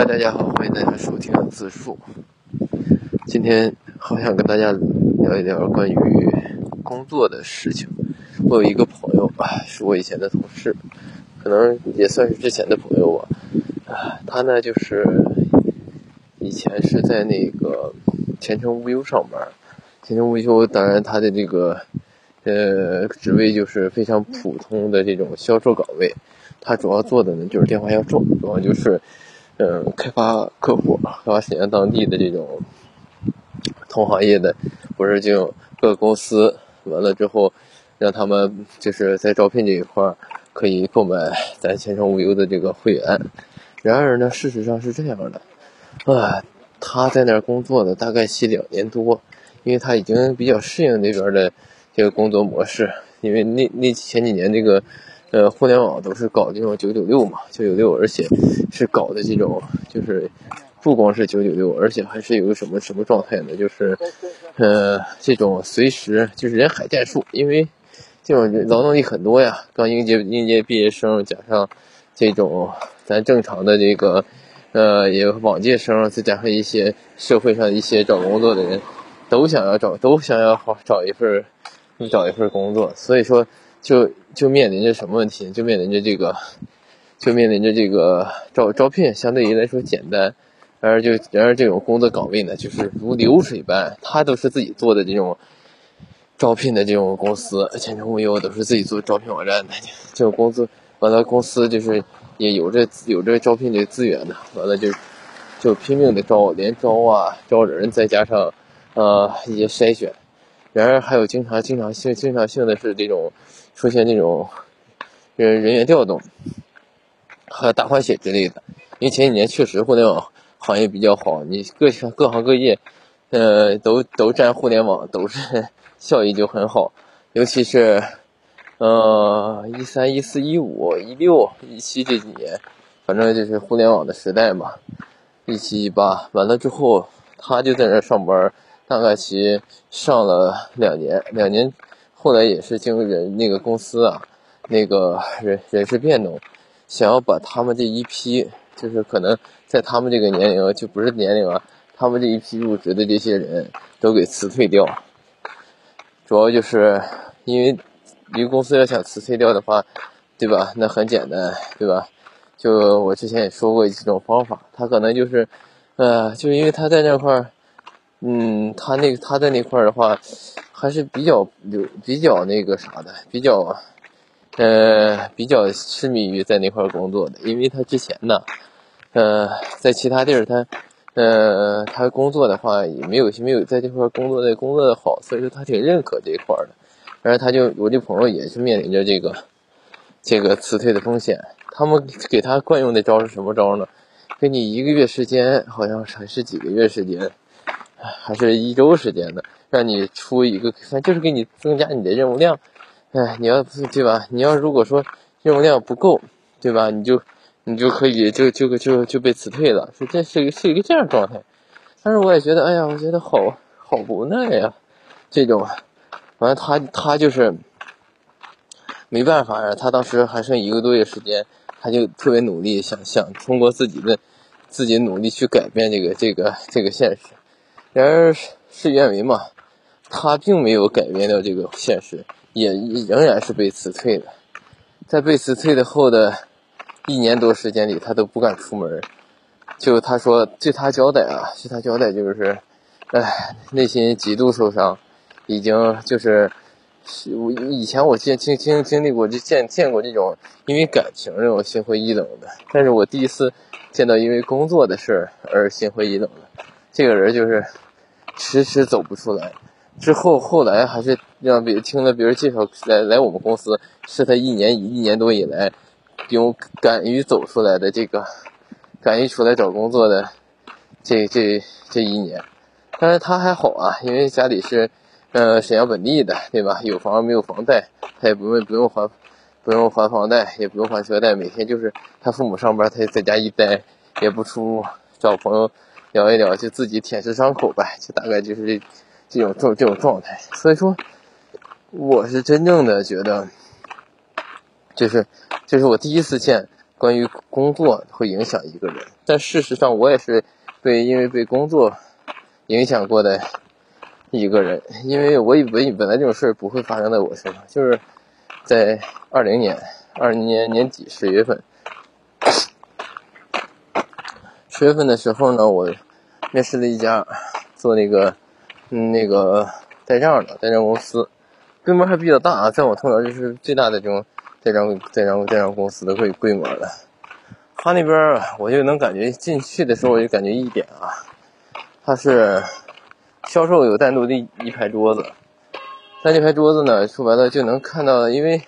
嗨，大家好，欢迎大家收听自述。今天好想跟大家聊一聊关于工作的事情。我有一个朋友啊，是我以前的同事，可能也算是之前的朋友吧。啊，他呢就是以前是在那个前程无忧上班。前程无忧，当然他的这个呃职位就是非常普通的这种销售岗位。他主要做的呢就是电话销售，主要就是。嗯，开发客户，开发沈阳当地的这种同行业的，或者这种各公司，完了之后，让他们就是在招聘这一块可以购买咱前程无忧的这个会员。然而呢，事实上是这样的，啊，他在那儿工作了大概是两年多，因为他已经比较适应那边的这个工作模式，因为那那前几年这个。呃，互联网都是搞这种九九六嘛，九九六，而且是搞的这种，就是不光是九九六，而且还是有个什么什么状态呢？就是，呃，这种随时就是人海战术，因为这种劳动力很多呀，刚应届应届毕业生加上这种咱正常的这个，呃，也往届生，再加上一些社会上一些找工作的人，都想要找，都想要好找一份，找一份工作，所以说。就就面临着什么问题？就面临着这个，就面临着这个招招聘相对于来说简单，然而就然而这种工作岗位呢，就是如流水般，他都是自己做的这种招聘的这种公司，前程无忧都是自己做招聘网站的，这种工资完了公司就是也有这有这招聘的资源的，完了就就拼命的招，连招啊招人，再加上呃一些筛选。然而还有经常、经常性、经常性的是这种出现这种人人员调动和大换血之类的。因为前几年确实互联网行业比较好，你各各行各业，呃，都都占互联网，都是 效益就很好。尤其是呃一三、一四、一五、一六、一七这几年，反正就是互联网的时代嘛。一七一八完了之后，他就在那上班。大概其上了两年，两年，后来也是经人那个公司啊，那个人人事变动，想要把他们这一批，就是可能在他们这个年龄就不是年龄啊，他们这一批入职的这些人都给辞退掉。主要就是因为一个公司要想辞退掉的话，对吧？那很简单，对吧？就我之前也说过几种方法，他可能就是，呃，就因为他在那块儿。嗯，他那个他在那块儿的话，还是比较有比较那个啥的，比较，呃，比较痴迷于在那块儿工作的，因为他之前呢，呃，在其他地儿他，呃，他工作的话也没有没有在这块工作的工作的好，所以说他挺认可这一块的。然后他就我这朋友也是面临着这个这个辞退的风险，他们给他惯用的招是什么招呢？给你一个月时间，好像还是几个月时间。还是一周时间的，让你出一个，反正就是给你增加你的任务量。哎，你要对吧？你要如果说任务量不够，对吧？你就你就可以就就就就被辞退了。是这是一个是一个这样状态。但是我也觉得，哎呀，我觉得好好无奈呀。这种，完了他他就是没办法呀。他当时还剩一个多月时间，他就特别努力，想想通过自己的自己努力去改变这个这个这个现实。然而事与愿违嘛，他并没有改变掉这个现实，也仍然是被辞退的。在被辞退的后的一年多时间里，他都不敢出门。就他说，据他交代啊，据他交代就是，哎，内心极度受伤，已经就是，我以前我见经经经历过就见见过这种因为感情这种心灰意冷的，但是我第一次见到因为工作的事儿而心灰意冷的。这个人就是迟迟走不出来，之后后来还是让别听了别人介绍来来我们公司，是他一年一年多以来，有敢于走出来的这个，敢于出来找工作的这这这一年，但是他还好啊，因为家里是呃沈阳本地的，对吧？有房没有房贷，他也不用不用还不用还房贷，也不用还车贷，每天就是他父母上班，他在家一待，也不出找朋友。聊一聊，就自己舔舐伤口呗，就大概就是这这种这这种状态。所以说，我是真正的觉得，就是就是我第一次见关于工作会影响一个人。但事实上，我也是被因为被工作影响过的一个人，因为我以为本来这种事儿不会发生在我身上，就是在二零年二零年年底十月份，十月份的时候呢，我面试了一家做那个嗯那个代账的代账公司。规模还比较大啊，在我头脑就是最大的这种代账代账代账公司的规规模了。他那边我就能感觉进去的时候，我就感觉一点啊，他是销售有单独的一排桌子，在那排桌子呢，说白了就能看到，因为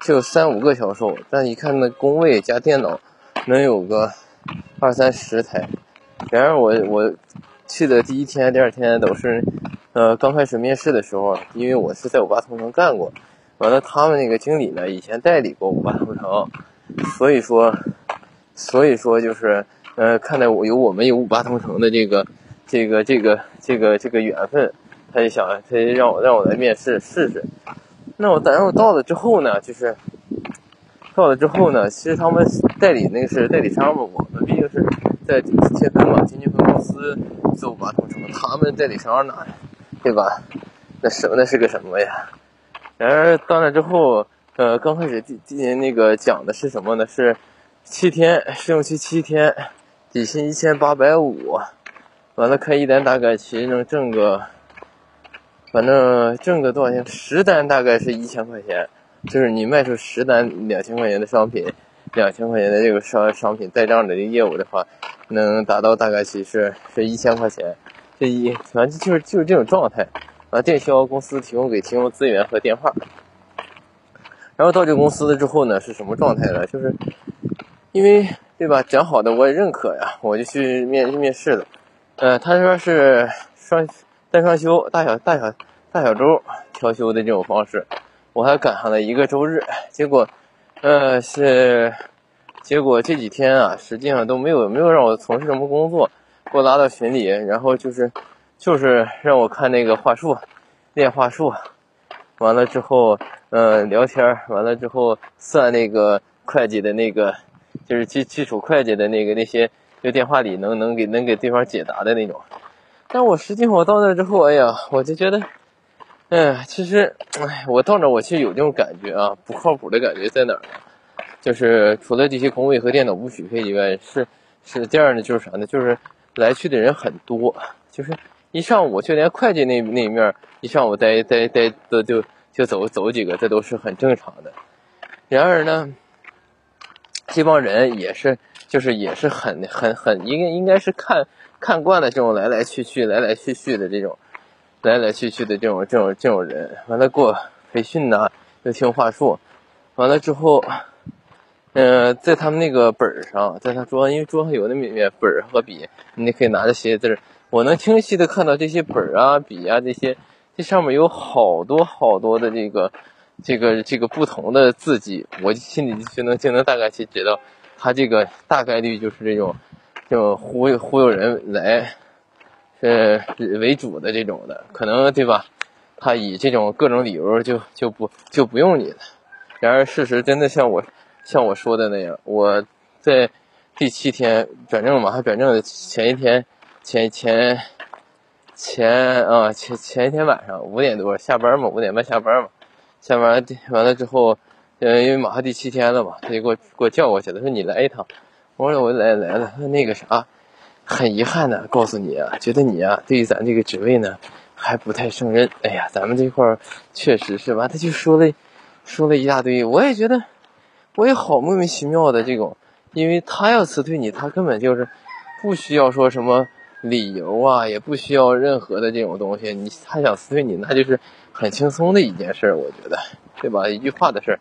就三五个销售，但一看那工位加电脑，能有个二三十台。然而我我去的第一天、第二天都是。呃，刚开始面试的时候，因为我是在五八同城干过，完了他们那个经理呢，以前代理过五八同城，所以说，所以说就是，呃，看在我有我们有五八同城的这个，这个这个这个这个缘分，他就想他就让我让我来面试试试。那我等我到了之后呢，就是到了之后呢，其实他们代理那个是代理商嘛，我毕竟是在金积分嘛，金积分公司做五八同城，他们代理商呢？对吧？那什么那是个什么呀？然而到那之后，呃，刚开始第第年那个讲的是什么呢？是七天试用期七天，底薪一千八百五，完了开一单大概其实能挣个，反正挣个多少钱？十单大概是一千块钱，就是你卖出十单两千块钱的商品，两千块钱的这个商商品代账的这个业务的话，能达到大概其实是一千块钱。这一反正就是就是这种状态，啊，电销公司提供给提供资源和电话，然后到这个公司了之后呢，是什么状态呢？就是因为对吧，讲好的我也认可呀，我就去面面试了。呃，他说是双单双休，大小大小大小周调休的这种方式，我还赶上了一个周日，结果呃是结果这几天啊，实际上都没有没有让我从事什么工作。给我拉到群里，然后就是，就是让我看那个话术，练话术，完了之后，嗯，聊天，完了之后算那个会计的那个，就是基基础会计的那个那些，就电话里能能给能给对方解答的那种。但我实际上我到那之后，哎呀，我就觉得，哎，其实，哎，我到那我其实有这种感觉啊，不靠谱的感觉在哪儿呢？就是除了这些工位和电脑不匹配以外，是是第二呢，就是啥呢？就是。来去的人很多，就是一上午就连会计那那一面一上午待待待的就就走走几个，这都是很正常的。然而呢，这帮人也是就是也是很很很应该应该是看看惯了这种来来去去来来去去的这种来来去去的这种这种这种人，完了给我培训呐，又听话术，完了之后。嗯，在他们那个本儿上，在他桌上，因为桌上有那么面本儿和笔，你可以拿着写字。我能清晰的看到这些本儿啊、笔啊这些，这上面有好多好多的这个、这个、这个不同的字迹，我心里就能就能大概去知道，他这个大概率就是这种，这种忽悠忽悠人来，呃为主的这种的，可能对吧？他以这种各种理由就就不就不用你了。然而事实真的像我。像我说的那样，我在第七天转正嘛，还转正的前一天，前前前啊前前一天晚上五点多下班嘛，五点半下班嘛，下班完了之后，呃，因为马上第七天了嘛，他就给我给我叫过去了，说你来一趟，我说我来来了，说那个啥，很遗憾的告诉你啊，觉得你啊对于咱这个职位呢还不太胜任，哎呀，咱们这块儿确实是吧，他就说了说了一大堆，我也觉得。我也好莫名其妙的这种，因为他要辞退你，他根本就是不需要说什么理由啊，也不需要任何的这种东西。你他想辞退你，那就是很轻松的一件事，我觉得，对吧？一句话的事儿。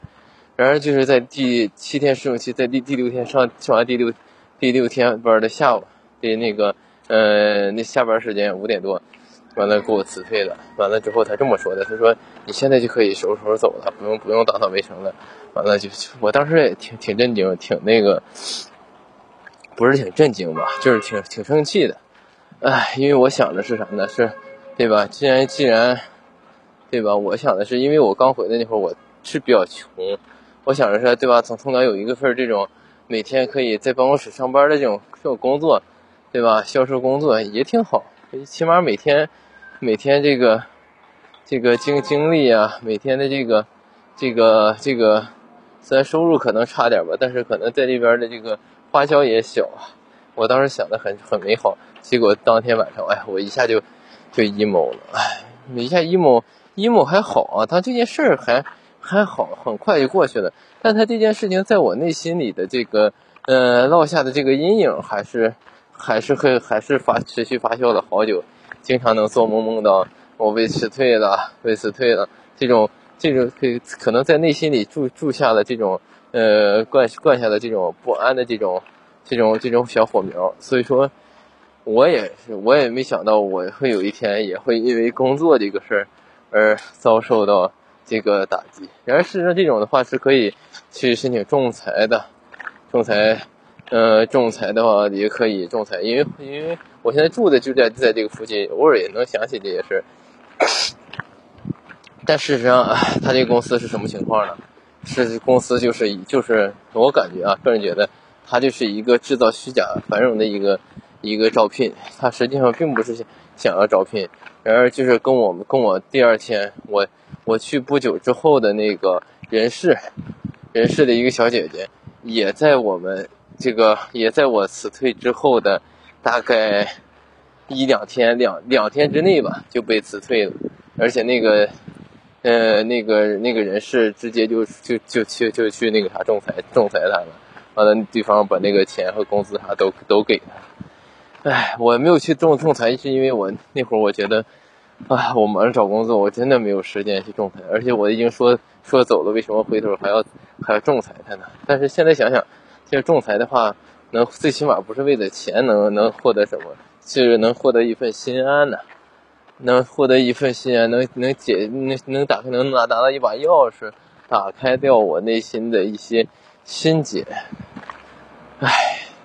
然而就是在第七天试用期，在第第六天上上完第六第六天班的下午的那个呃那下班时间五点多。完了，给我辞退了。完了之后，他这么说的：“他说你现在就可以收拾收拾走了，不用不用打扫卫生了。”完了就，我当时也挺挺震惊，挺那个，不是挺震惊吧，就是挺挺生气的。哎，因为我想的是啥呢？是，对吧？既然既然，对吧？我想的是，因为我刚回来那会儿，我是比较穷，我想着说，对吧？从从哪有一个份这种每天可以在办公室上班的这种这种工作，对吧？销售工作也挺好，起码每天每天这个这个经经历啊，每天的这个这个这个，虽然收入可能差点吧，但是可能在这边的这个花销也小啊。我当时想的很很美好，结果当天晚上，哎，我一下就就 emo 了，哎，一下 emo emo 还好啊，他这件事儿还还好，很快就过去了。但他这件事情在我内心里的这个，呃，落下的这个阴影，还是还是会还是发持续发酵了好久，经常能做梦梦到我被辞退了，被辞退了，这种这种可可能在内心里住住下了这种，呃，灌灌下的这种不安的这种这种这种小火苗，所以说，我也是我也没想到我会有一天也会因为工作这个事儿而遭受到。这个打击，然而事实上这种的话是可以去申请仲裁的，仲裁，呃，仲裁的话也可以仲裁，因为因为我现在住的就在在这个附近，偶尔也能想起这些事 但事实上，他这个公司是什么情况呢？是公司就是就是我感觉啊，个人觉得，他就是一个制造虚假繁荣的一个一个招聘，他实际上并不是想要招聘，然而就是跟我们跟我第二天我。我去不久之后的那个人事，人事的一个小姐姐，也在我们这个，也在我辞退之后的大概一两天，两两天之内吧，就被辞退了。而且那个，呃，那个那个人事直接就就就去就去那个啥仲裁仲裁他了，完了对方把那个钱和工资啥都都给他。哎，我没有去仲仲裁，是因为我那会儿我觉得。啊，我忙着找工作，我真的没有时间去仲裁，而且我已经说说走了，为什么回头还要还要仲裁他呢？但是现在想想，其实仲裁的话，能最起码不是为了钱，能能获得什么？就是能获得一份心安呢？能获得一份心安，能能解能能打开能拿拿到一把钥匙，打开掉我内心的一些心结。唉，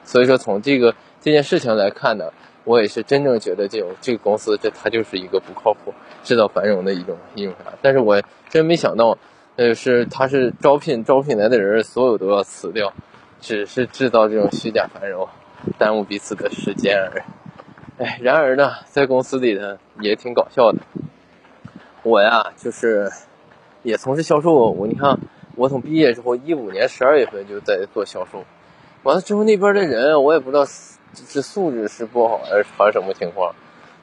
所以说从这个这件事情来看呢。我也是真正觉得这种这个公司，这它就是一个不靠谱、制造繁荣的一种一种啥。但是我真没想到，呃，是他是招聘招聘来的人，所有都要辞掉，只是制造这种虚假繁荣，耽误彼此的时间而已。哎，然而呢，在公司里呢也挺搞笑的。我呀，就是也从事销售。我你看，我从毕业之后，一五年十二月份就在做销售。完了之后，那边的人我也不知道。是素质是不好还是还是什么情况？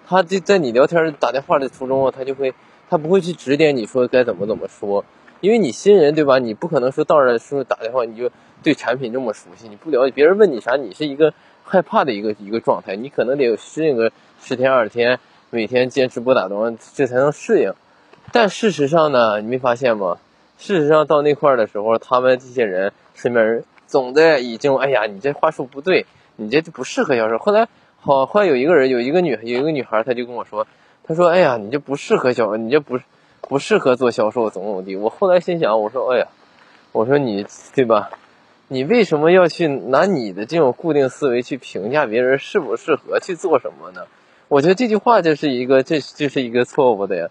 他就在你聊天打电话的途中啊，他就会他不会去指点你说该怎么怎么说，因为你新人对吧？你不可能说到那时候打电话你就对产品这么熟悉，你不了解别人问你啥，你是一个害怕的一个一个状态，你可能得适应个十天二十天，每天坚持不打盹，这才能适应。但事实上呢，你没发现吗？事实上到那块儿的时候，他们这些人身边人总的已经哎呀，你这话术不对。你这就不适合销售。后来，好，后来有一个人，有一个女，有一个女孩，她就跟我说，她说：“哎呀，你这不适合销，你这不不适合做销售，怎么怎么地。”我后来心想，我说：“哎呀，我说你对吧？你为什么要去拿你的这种固定思维去评价别人适不适合去做什么呢？我觉得这句话就是一个，这这是一个错误的呀，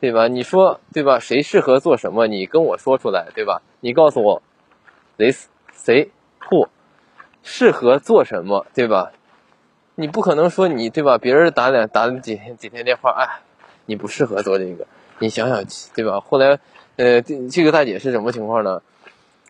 对吧？你说对吧？谁适合做什么？你跟我说出来，对吧？你告诉我，this 谁 who。”适合做什么，对吧？你不可能说你对吧？别人打两打了几天几天电话，哎，你不适合做这个。你想想，对吧？后来，呃，这个大姐是什么情况呢？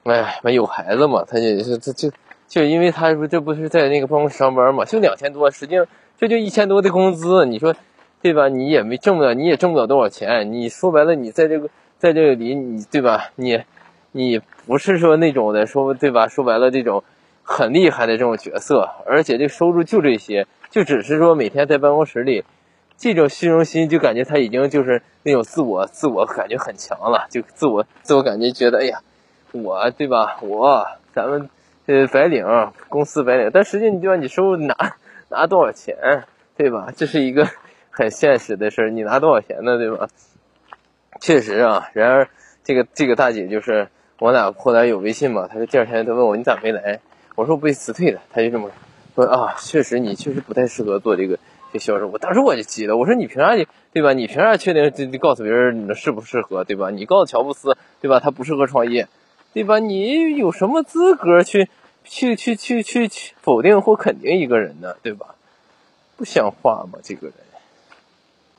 哎，没有孩子嘛？他也是，这就就因为他说这不是在那个办公室上班嘛？就两千多，实际上这就一千多的工资，你说对吧？你也没挣不了，你也挣不了多少钱。你说白了，你在这个在这个里，你对吧？你你不是说那种的，说对吧？说白了，这种。很厉害的这种角色，而且这收入就这些，就只是说每天在办公室里，这种虚荣心就感觉他已经就是那种自我自我感觉很强了，就自我自我感觉觉得哎呀，我对吧？我咱们呃白领公司白领，但实际你对吧？你收入拿拿多少钱，对吧？这是一个很现实的事儿，你拿多少钱呢，对吧？确实啊，然而这个这个大姐就是我俩后来有微信嘛，她说第二天她问我你咋没来？我说我被辞退了，她就这么说啊，确实你确实不太适合做这个这销售。我当时我就急了，我说你凭啥你对吧？你凭啥确定你告诉别人你适不适合对吧？你告诉乔布斯对吧？他不适合创业，对吧？你有什么资格去去去去去去否定或肯定一个人呢？对吧？不像话嘛？这个人。